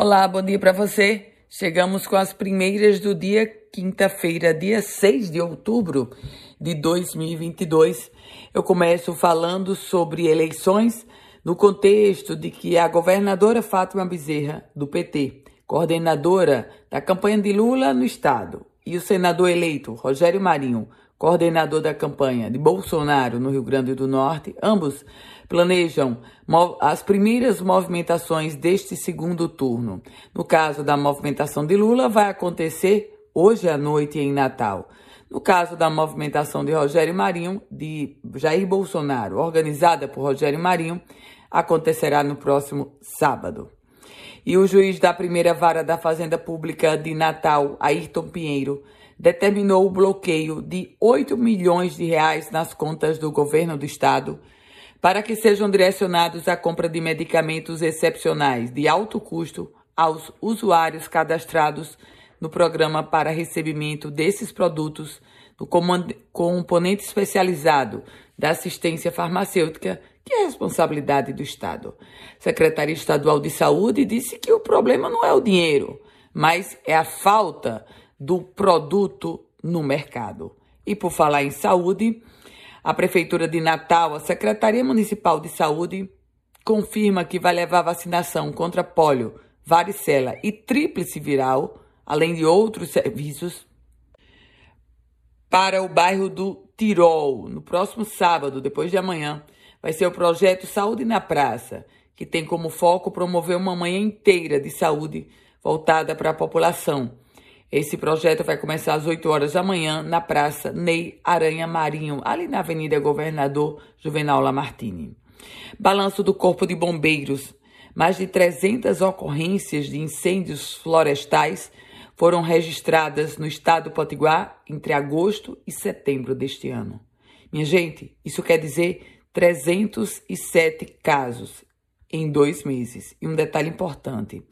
Olá, bom dia para você. Chegamos com as primeiras do dia quinta-feira, dia 6 de outubro de 2022. Eu começo falando sobre eleições no contexto de que a governadora Fátima Bezerra, do PT, coordenadora da campanha de Lula no estado, e o senador eleito Rogério Marinho, coordenador da campanha de Bolsonaro no Rio Grande do Norte, ambos planejam as primeiras movimentações deste segundo turno. No caso da movimentação de Lula, vai acontecer hoje à noite em Natal. No caso da movimentação de Rogério Marinho, de Jair Bolsonaro, organizada por Rogério Marinho, acontecerá no próximo sábado. E o juiz da primeira vara da Fazenda Pública de Natal, Ayrton Pinheiro, determinou o bloqueio de 8 milhões de reais nas contas do governo do estado para que sejam direcionados à compra de medicamentos excepcionais de alto custo aos usuários cadastrados no programa para recebimento desses produtos no componente especializado da assistência farmacêutica, que é responsabilidade do Estado. Secretaria Estadual de Saúde disse que o problema não é o dinheiro, mas é a falta do produto no mercado. E por falar em saúde, a Prefeitura de Natal, a Secretaria Municipal de Saúde, confirma que vai levar vacinação contra pólio, varicela e tríplice viral, além de outros serviços, para o bairro do Tirol, no próximo sábado, depois de amanhã. Vai ser o projeto Saúde na Praça, que tem como foco promover uma manhã inteira de saúde voltada para a população esse projeto vai começar às 8 horas da manhã na Praça Ney Aranha Marinho, ali na Avenida Governador Juvenal Lamartine. Balanço do Corpo de Bombeiros. Mais de 300 ocorrências de incêndios florestais foram registradas no estado do Potiguar entre agosto e setembro deste ano. Minha gente, isso quer dizer 307 casos em dois meses. E um detalhe importante: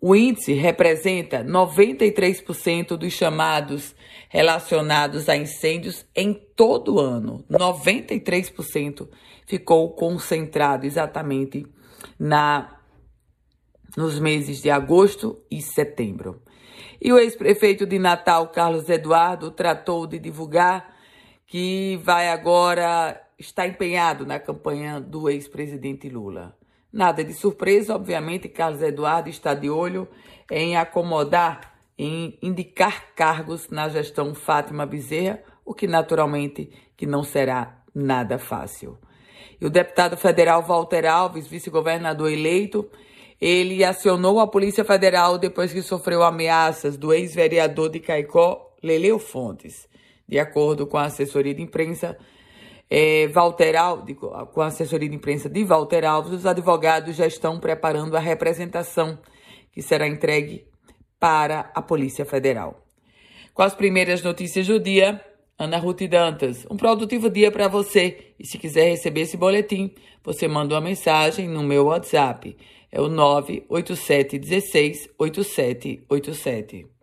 o índice representa 93% dos chamados relacionados a incêndios em todo o ano. 93% ficou concentrado exatamente na nos meses de agosto e setembro. E o ex-prefeito de Natal, Carlos Eduardo, tratou de divulgar que vai agora estar empenhado na campanha do ex-presidente Lula. Nada de surpresa, obviamente, Carlos Eduardo está de olho em acomodar, em indicar cargos na gestão Fátima Bezerra, o que naturalmente que não será nada fácil. E o deputado federal Walter Alves, vice-governador eleito, ele acionou a Polícia Federal depois que sofreu ameaças do ex-vereador de Caicó, Leleu Fontes. De acordo com a assessoria de imprensa, é, Walter Alves, com a assessoria de imprensa de Walter Alves, os advogados já estão preparando a representação que será entregue para a Polícia Federal. Com as primeiras notícias do dia, Ana Ruth Dantas, um produtivo dia para você. E se quiser receber esse boletim, você manda uma mensagem no meu WhatsApp. É o 987168787.